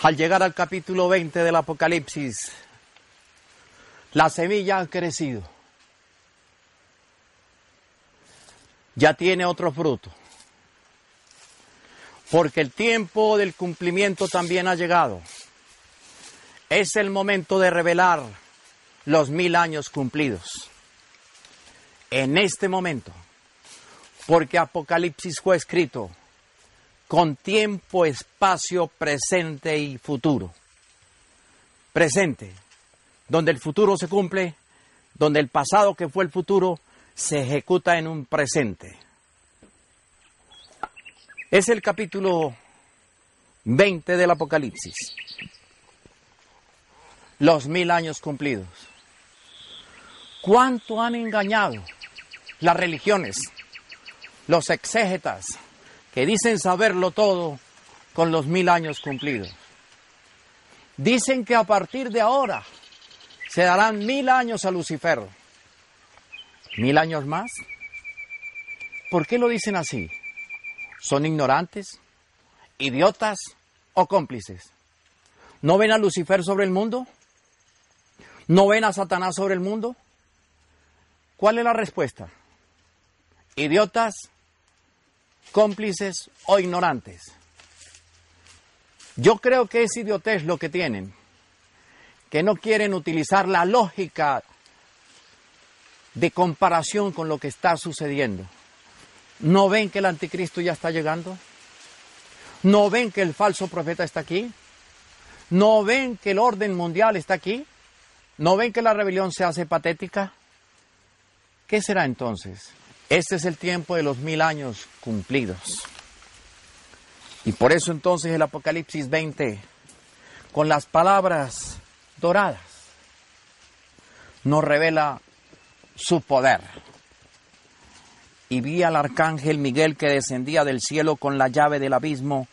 Al llegar al capítulo 20 del Apocalipsis, la semilla ha crecido. Ya tiene otro fruto. Porque el tiempo del cumplimiento también ha llegado. Es el momento de revelar los mil años cumplidos. En este momento. Porque Apocalipsis fue escrito con tiempo, espacio, presente y futuro. Presente, donde el futuro se cumple, donde el pasado que fue el futuro se ejecuta en un presente. Es el capítulo 20 del Apocalipsis. Los mil años cumplidos. ¿Cuánto han engañado las religiones, los exégetas, que dicen saberlo todo con los mil años cumplidos. Dicen que a partir de ahora se darán mil años a Lucifer. ¿Mil años más? ¿Por qué lo dicen así? ¿Son ignorantes, idiotas o cómplices? ¿No ven a Lucifer sobre el mundo? ¿No ven a Satanás sobre el mundo? ¿Cuál es la respuesta? ¿Idiotas, cómplices o ignorantes. Yo creo que es idiotez lo que tienen, que no quieren utilizar la lógica de comparación con lo que está sucediendo. ¿No ven que el anticristo ya está llegando? ¿No ven que el falso profeta está aquí? ¿No ven que el orden mundial está aquí? ¿No ven que la rebelión se hace patética? ¿Qué será entonces? Este es el tiempo de los mil años cumplidos. Y por eso entonces el Apocalipsis 20, con las palabras doradas, nos revela su poder. Y vi al arcángel Miguel que descendía del cielo con la llave del abismo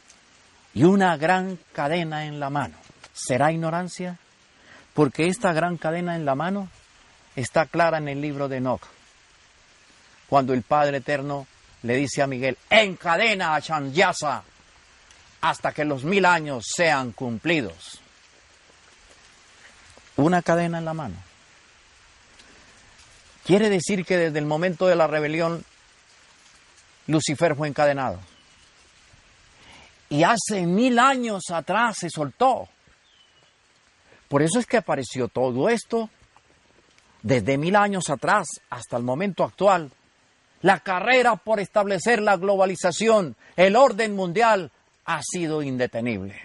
y una gran cadena en la mano. ¿Será ignorancia? Porque esta gran cadena en la mano está clara en el libro de Enoch cuando el Padre Eterno le dice a Miguel, encadena a Chanyasa hasta que los mil años sean cumplidos. Una cadena en la mano. Quiere decir que desde el momento de la rebelión, Lucifer fue encadenado. Y hace mil años atrás se soltó. Por eso es que apareció todo esto desde mil años atrás hasta el momento actual la carrera por establecer la globalización, el orden mundial, ha sido indetenible.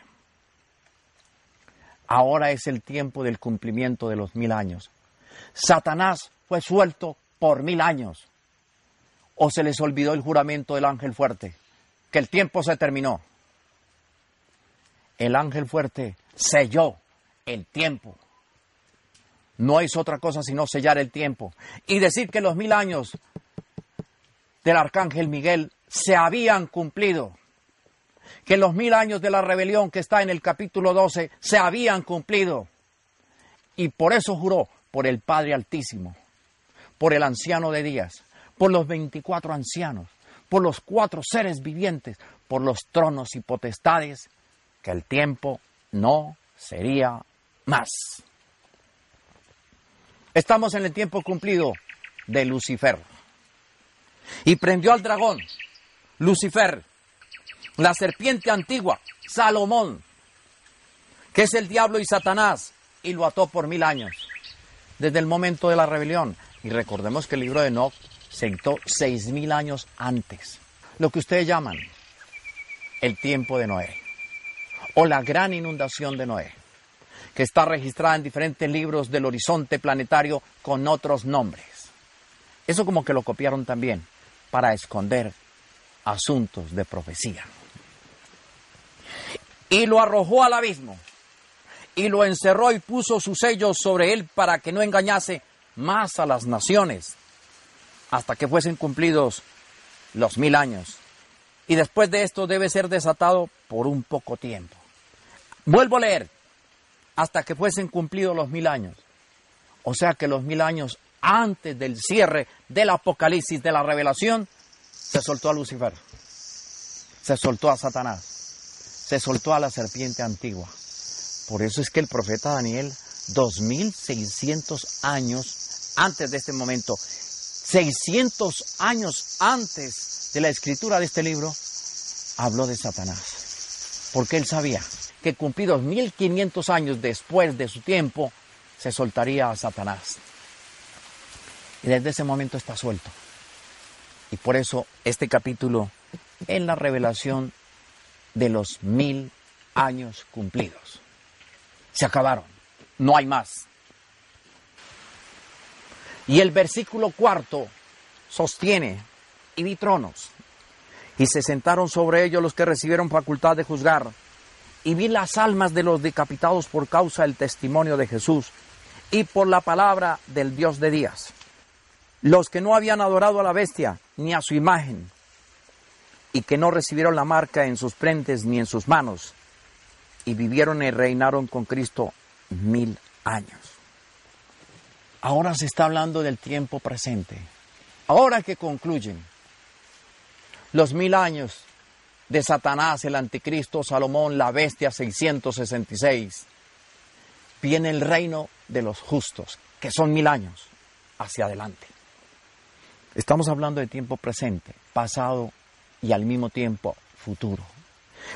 Ahora es el tiempo del cumplimiento de los mil años. Satanás fue suelto por mil años. ¿O se les olvidó el juramento del ángel fuerte? Que el tiempo se terminó. El ángel fuerte selló el tiempo. No es otra cosa sino sellar el tiempo. Y decir que los mil años del arcángel Miguel se habían cumplido, que los mil años de la rebelión que está en el capítulo 12 se habían cumplido. Y por eso juró por el Padre Altísimo, por el anciano de días, por los veinticuatro ancianos, por los cuatro seres vivientes, por los tronos y potestades, que el tiempo no sería más. Estamos en el tiempo cumplido de Lucifer y prendió al dragón, Lucifer, la serpiente antigua, Salomón, que es el diablo y Satanás, y lo ató por mil años, desde el momento de la rebelión. Y recordemos que el libro de Enoch se dictó seis mil años antes, lo que ustedes llaman el tiempo de Noé, o la gran inundación de Noé, que está registrada en diferentes libros del horizonte planetario con otros nombres. Eso como que lo copiaron también para esconder asuntos de profecía. y lo arrojó al abismo y lo encerró y puso sus sellos sobre él para que no engañase más a las naciones hasta que fuesen cumplidos los mil años. Y después de esto debe ser desatado por un poco tiempo. Vuelvo a leer, hasta que fuesen cumplidos los mil años. O sea que los mil años antes del cierre del Apocalipsis, de la revelación, se soltó a Lucifer, se soltó a Satanás, se soltó a la serpiente antigua. Por eso es que el profeta Daniel, 2600 años antes de este momento, 600 años antes de la escritura de este libro, habló de Satanás. Porque él sabía que cumplidos 1500 años después de su tiempo, se soltaría a Satanás. Y desde ese momento está suelto. Y por eso este capítulo es la revelación de los mil años cumplidos. Se acabaron, no hay más. Y el versículo cuarto sostiene, y vi tronos, y se sentaron sobre ellos los que recibieron facultad de juzgar, y vi las almas de los decapitados por causa del testimonio de Jesús y por la palabra del Dios de días, los que no habían adorado a la bestia ni a su imagen, y que no recibieron la marca en sus frentes ni en sus manos, y vivieron y reinaron con Cristo mil años. Ahora se está hablando del tiempo presente. Ahora que concluyen los mil años de Satanás, el anticristo, Salomón, la bestia 666, viene el reino de los justos, que son mil años hacia adelante. Estamos hablando de tiempo presente, pasado y al mismo tiempo futuro.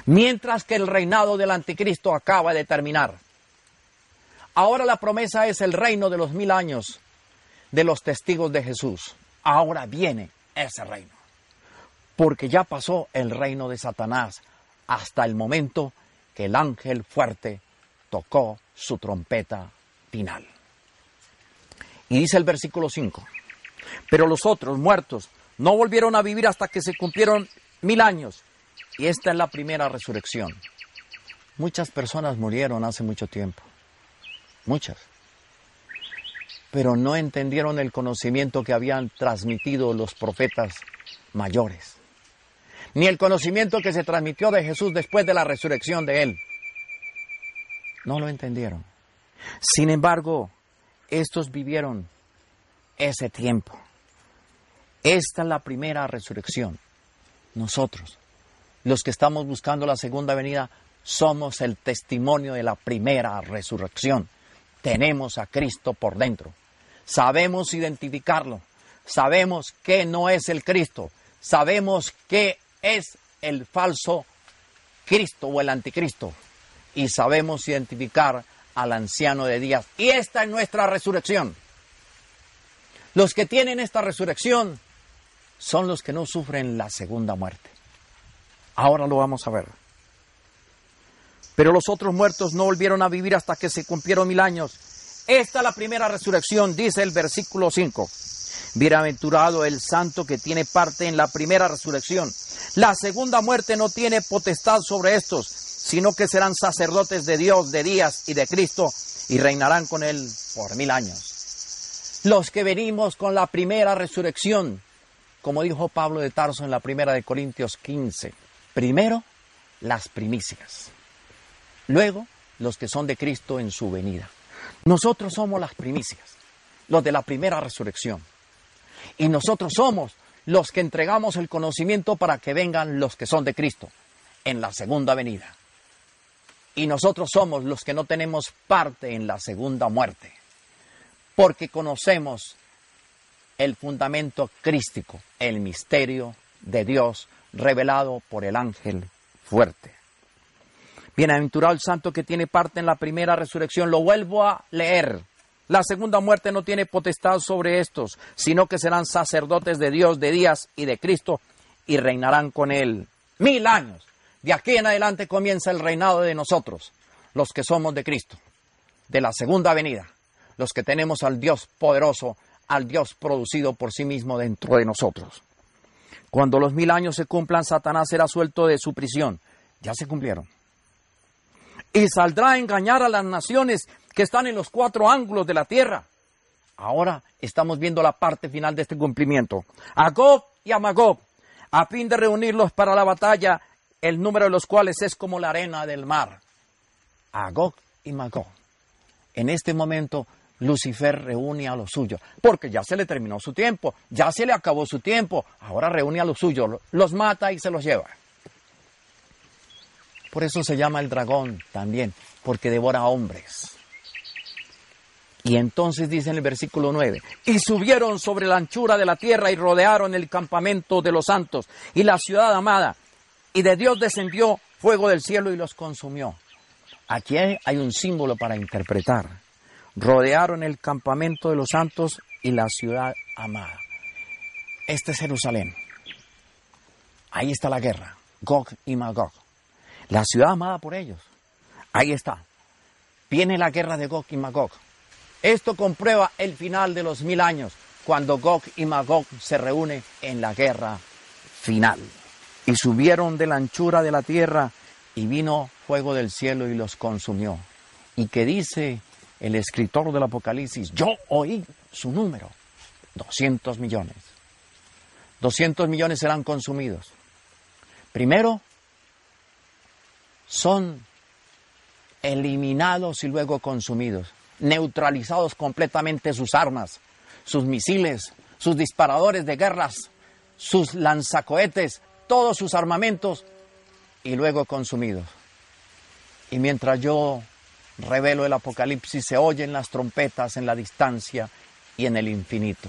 Mientras que el reinado del anticristo acaba de terminar. Ahora la promesa es el reino de los mil años de los testigos de Jesús. Ahora viene ese reino. Porque ya pasó el reino de Satanás hasta el momento que el ángel fuerte tocó su trompeta final. Y dice el versículo 5, pero los otros muertos no volvieron a vivir hasta que se cumplieron mil años. Y esta es la primera resurrección. Muchas personas murieron hace mucho tiempo muchas, pero no entendieron el conocimiento que habían transmitido los profetas mayores, ni el conocimiento que se transmitió de Jesús después de la resurrección de él. No lo entendieron. Sin embargo, estos vivieron ese tiempo. Esta es la primera resurrección. Nosotros, los que estamos buscando la segunda venida, somos el testimonio de la primera resurrección tenemos a Cristo por dentro. Sabemos identificarlo. Sabemos que no es el Cristo. Sabemos que es el falso Cristo o el anticristo. Y sabemos identificar al anciano de días. Y esta es nuestra resurrección. Los que tienen esta resurrección son los que no sufren la segunda muerte. Ahora lo vamos a ver. Pero los otros muertos no volvieron a vivir hasta que se cumplieron mil años. Esta es la primera resurrección, dice el versículo 5. Bienaventurado el santo que tiene parte en la primera resurrección. La segunda muerte no tiene potestad sobre estos, sino que serán sacerdotes de Dios, de días y de Cristo, y reinarán con él por mil años. Los que venimos con la primera resurrección, como dijo Pablo de Tarso en la primera de Corintios 15, primero las primicias. Luego, los que son de Cristo en su venida. Nosotros somos las primicias, los de la primera resurrección. Y nosotros somos los que entregamos el conocimiento para que vengan los que son de Cristo en la segunda venida. Y nosotros somos los que no tenemos parte en la segunda muerte, porque conocemos el fundamento crístico, el misterio de Dios revelado por el ángel fuerte. Bienaventurado el santo que tiene parte en la primera resurrección. Lo vuelvo a leer. La segunda muerte no tiene potestad sobre estos, sino que serán sacerdotes de Dios, de días y de Cristo, y reinarán con él mil años. De aquí en adelante comienza el reinado de nosotros, los que somos de Cristo, de la segunda venida, los que tenemos al Dios poderoso, al Dios producido por sí mismo dentro de nosotros. Cuando los mil años se cumplan, Satanás será suelto de su prisión. Ya se cumplieron y saldrá a engañar a las naciones que están en los cuatro ángulos de la tierra. Ahora estamos viendo la parte final de este cumplimiento. A Gog y a Magog, a fin de reunirlos para la batalla, el número de los cuales es como la arena del mar. A Gog y Magog. En este momento Lucifer reúne a los suyos, porque ya se le terminó su tiempo, ya se le acabó su tiempo, ahora reúne a los suyos, los mata y se los lleva. Por eso se llama el dragón también, porque devora hombres. Y entonces dice en el versículo 9, y subieron sobre la anchura de la tierra y rodearon el campamento de los santos y la ciudad amada, y de Dios descendió fuego del cielo y los consumió. Aquí hay un símbolo para interpretar. Rodearon el campamento de los santos y la ciudad amada. Este es Jerusalén. Ahí está la guerra, Gog y Magog la ciudad amada por ellos. Ahí está. Viene la guerra de Gog y Magog. Esto comprueba el final de los mil años, cuando Gog y Magog se reúnen en la guerra final. Y subieron de la anchura de la tierra y vino fuego del cielo y los consumió. Y que dice el escritor del Apocalipsis, yo oí su número, 200 millones. 200 millones serán consumidos. Primero, son eliminados y luego consumidos, neutralizados completamente sus armas, sus misiles, sus disparadores de guerras, sus lanzacohetes, todos sus armamentos y luego consumidos. Y mientras yo revelo el Apocalipsis, se oyen las trompetas en la distancia y en el infinito.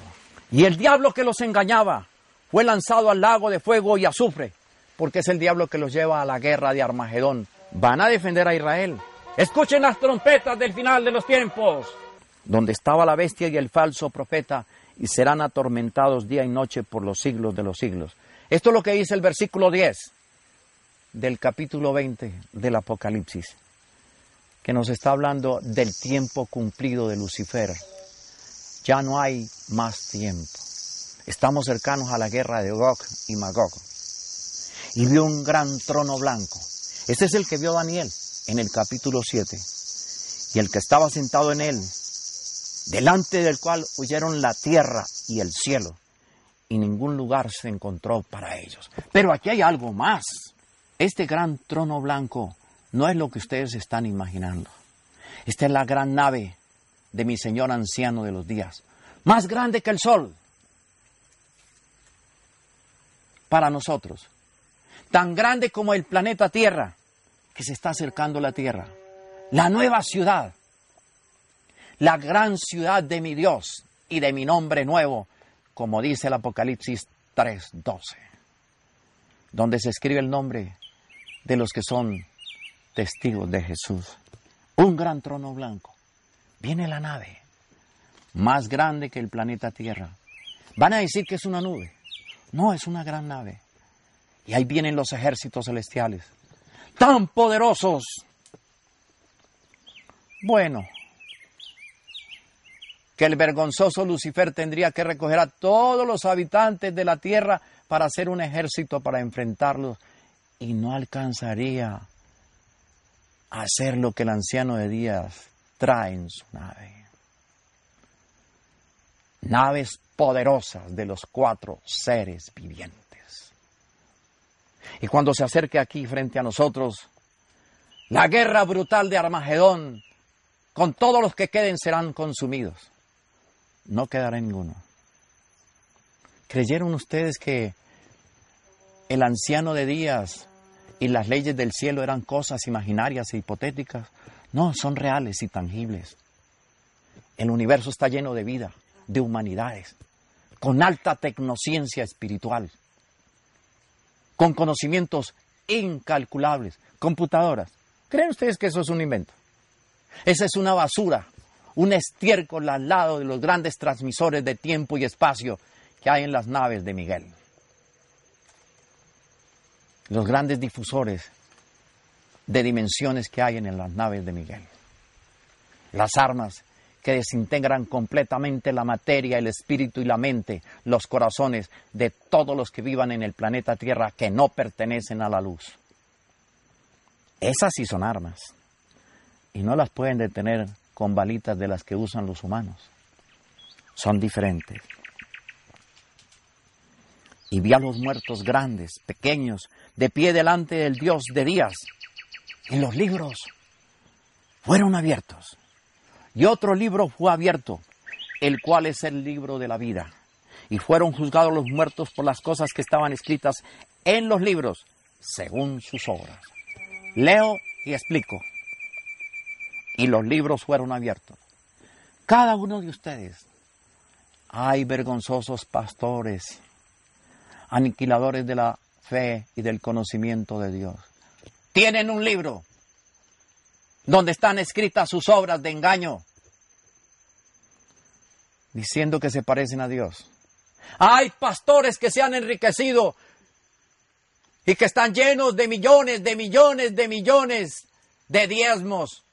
Y el diablo que los engañaba fue lanzado al lago de fuego y azufre porque es el diablo que los lleva a la guerra de Armagedón. Van a defender a Israel. Escuchen las trompetas del final de los tiempos, donde estaba la bestia y el falso profeta, y serán atormentados día y noche por los siglos de los siglos. Esto es lo que dice el versículo 10 del capítulo 20 del Apocalipsis, que nos está hablando del tiempo cumplido de Lucifer. Ya no hay más tiempo. Estamos cercanos a la guerra de Gog y Magog y vio un gran trono blanco. Este es el que vio Daniel en el capítulo 7. Y el que estaba sentado en él, delante del cual huyeron la tierra y el cielo, y ningún lugar se encontró para ellos. Pero aquí hay algo más. Este gran trono blanco no es lo que ustedes están imaginando. Esta es la gran nave de mi Señor anciano de los días, más grande que el sol para nosotros tan grande como el planeta Tierra, que se está acercando a la Tierra. La nueva ciudad, la gran ciudad de mi Dios y de mi nombre nuevo, como dice el Apocalipsis 3:12, donde se escribe el nombre de los que son testigos de Jesús. Un gran trono blanco. Viene la nave, más grande que el planeta Tierra. Van a decir que es una nube. No, es una gran nave. Y ahí vienen los ejércitos celestiales, tan poderosos. Bueno, que el vergonzoso Lucifer tendría que recoger a todos los habitantes de la tierra para hacer un ejército para enfrentarlos y no alcanzaría a hacer lo que el anciano de días trae en su nave. Naves poderosas de los cuatro seres vivientes. Y cuando se acerque aquí frente a nosotros, la guerra brutal de Armagedón, con todos los que queden serán consumidos. No quedará ninguno. ¿Creyeron ustedes que el anciano de días y las leyes del cielo eran cosas imaginarias e hipotéticas? No, son reales y tangibles. El universo está lleno de vida, de humanidades, con alta tecnociencia espiritual con conocimientos incalculables, computadoras. ¿Creen ustedes que eso es un invento? Esa es una basura, un estiércol al lado de los grandes transmisores de tiempo y espacio que hay en las naves de Miguel. Los grandes difusores de dimensiones que hay en las naves de Miguel. Las armas que desintegran completamente la materia, el espíritu y la mente, los corazones de todos los que vivan en el planeta Tierra que no pertenecen a la luz. Esas sí son armas. y no las pueden detener con balitas de las que usan los humanos. Son diferentes. Y vi a los muertos grandes, pequeños, de pie delante del Dios de días. Y los libros fueron abiertos. Y otro libro fue abierto, el cual es el libro de la vida. Y fueron juzgados los muertos por las cosas que estaban escritas en los libros, según sus obras. Leo y explico. Y los libros fueron abiertos. Cada uno de ustedes. Hay vergonzosos pastores, aniquiladores de la fe y del conocimiento de Dios. Tienen un libro donde están escritas sus obras de engaño, diciendo que se parecen a Dios. Hay pastores que se han enriquecido y que están llenos de millones, de millones, de millones de diezmos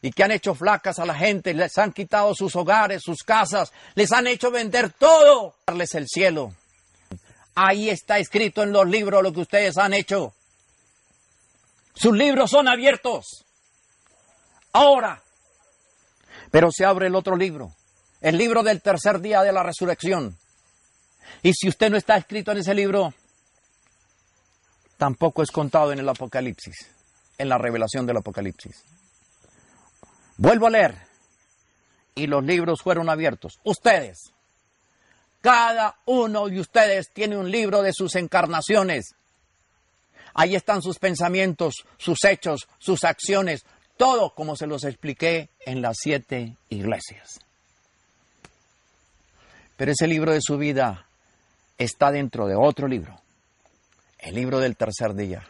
y que han hecho flacas a la gente, les han quitado sus hogares, sus casas, les han hecho vender todo, darles el cielo. Ahí está escrito en los libros lo que ustedes han hecho. Sus libros son abiertos. Ahora. Pero se abre el otro libro, el libro del tercer día de la resurrección. Y si usted no está escrito en ese libro, tampoco es contado en el Apocalipsis, en la revelación del Apocalipsis. Vuelvo a leer. Y los libros fueron abiertos. Ustedes, cada uno de ustedes tiene un libro de sus encarnaciones. Ahí están sus pensamientos, sus hechos, sus acciones, todo como se los expliqué en las siete iglesias. Pero ese libro de su vida está dentro de otro libro, el libro del tercer día.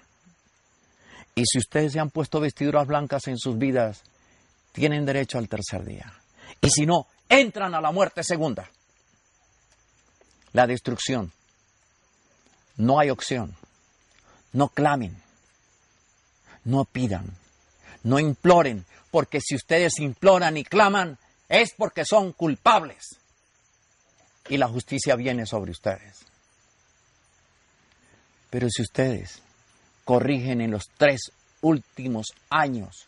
Y si ustedes se han puesto vestiduras blancas en sus vidas, tienen derecho al tercer día. Y si no, entran a la muerte segunda. La destrucción. No hay opción. No clamen. No pidan no imploren, porque si ustedes imploran y claman, es porque son culpables. Y la justicia viene sobre ustedes. Pero si ustedes corrigen en los tres últimos años,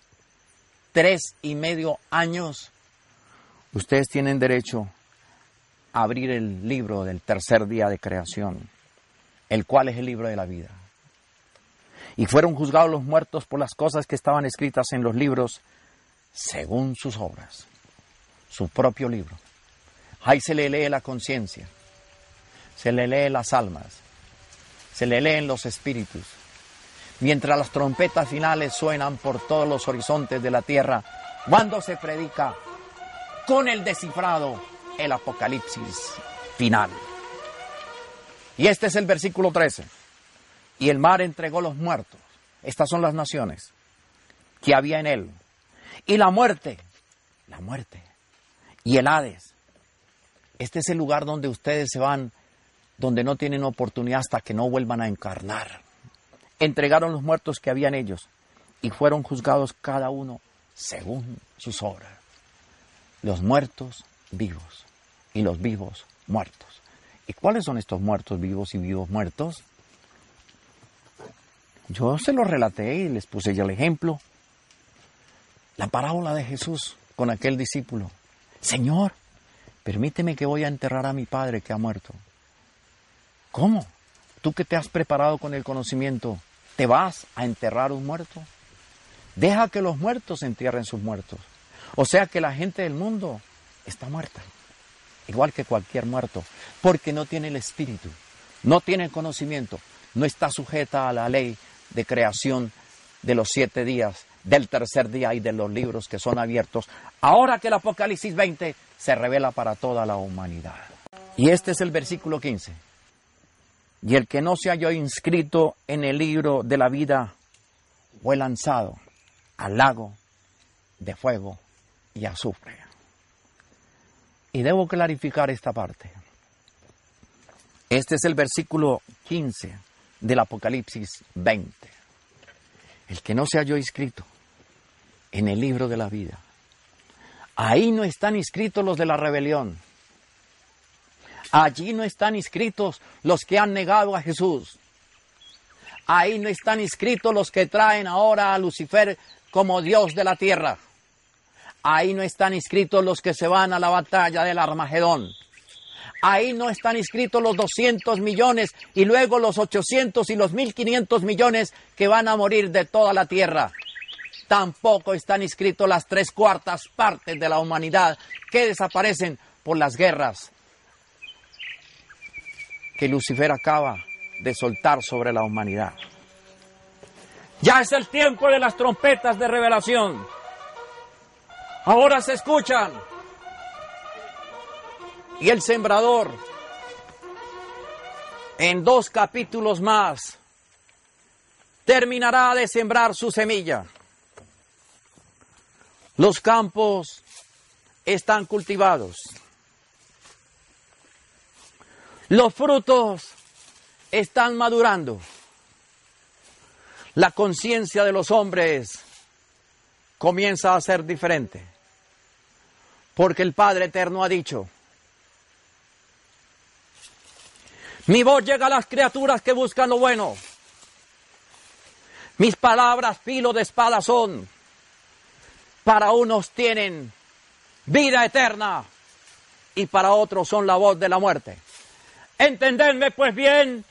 tres y medio años, ustedes tienen derecho abrir el libro del tercer día de creación, el cual es el libro de la vida y fueron juzgados los muertos por las cosas que estaban escritas en los libros según sus obras, su propio libro. Ahí se le lee la conciencia, se le lee las almas, se le leen los espíritus. Mientras las trompetas finales suenan por todos los horizontes de la tierra, cuando se predica con el descifrado el apocalipsis final. Y este es el versículo 13 y el mar entregó los muertos. Estas son las naciones que había en él. Y la muerte, la muerte. Y el Hades. Este es el lugar donde ustedes se van, donde no tienen oportunidad hasta que no vuelvan a encarnar. Entregaron los muertos que había en ellos y fueron juzgados cada uno según sus obras. Los muertos vivos y los vivos muertos. ¿Y cuáles son estos muertos vivos y vivos muertos? Yo se lo relaté y les puse ya el ejemplo. La parábola de Jesús con aquel discípulo. Señor, permíteme que voy a enterrar a mi padre que ha muerto. ¿Cómo? Tú que te has preparado con el conocimiento, ¿te vas a enterrar un muerto? Deja que los muertos entierren sus muertos. O sea que la gente del mundo está muerta, igual que cualquier muerto, porque no tiene el espíritu, no tiene el conocimiento, no está sujeta a la ley de creación de los siete días, del tercer día y de los libros que son abiertos, ahora que el Apocalipsis 20 se revela para toda la humanidad. Y este es el versículo 15. Y el que no se halló inscrito en el libro de la vida fue lanzado al lago de fuego y azufre. Y debo clarificar esta parte. Este es el versículo 15 del Apocalipsis 20. El que no se halló inscrito en el libro de la vida. Ahí no están inscritos los de la rebelión. Allí no están inscritos los que han negado a Jesús. Ahí no están inscritos los que traen ahora a Lucifer como Dios de la tierra. Ahí no están inscritos los que se van a la batalla del Armagedón. Ahí no están inscritos los 200 millones y luego los 800 y los 1500 millones que van a morir de toda la tierra. Tampoco están inscritos las tres cuartas partes de la humanidad que desaparecen por las guerras que Lucifer acaba de soltar sobre la humanidad. Ya es el tiempo de las trompetas de revelación. Ahora se escuchan. Y el sembrador, en dos capítulos más, terminará de sembrar su semilla. Los campos están cultivados. Los frutos están madurando. La conciencia de los hombres comienza a ser diferente. Porque el Padre Eterno ha dicho, mi voz llega a las criaturas que buscan lo bueno. Mis palabras filo de espada son. Para unos tienen vida eterna y para otros son la voz de la muerte. Entendedme pues bien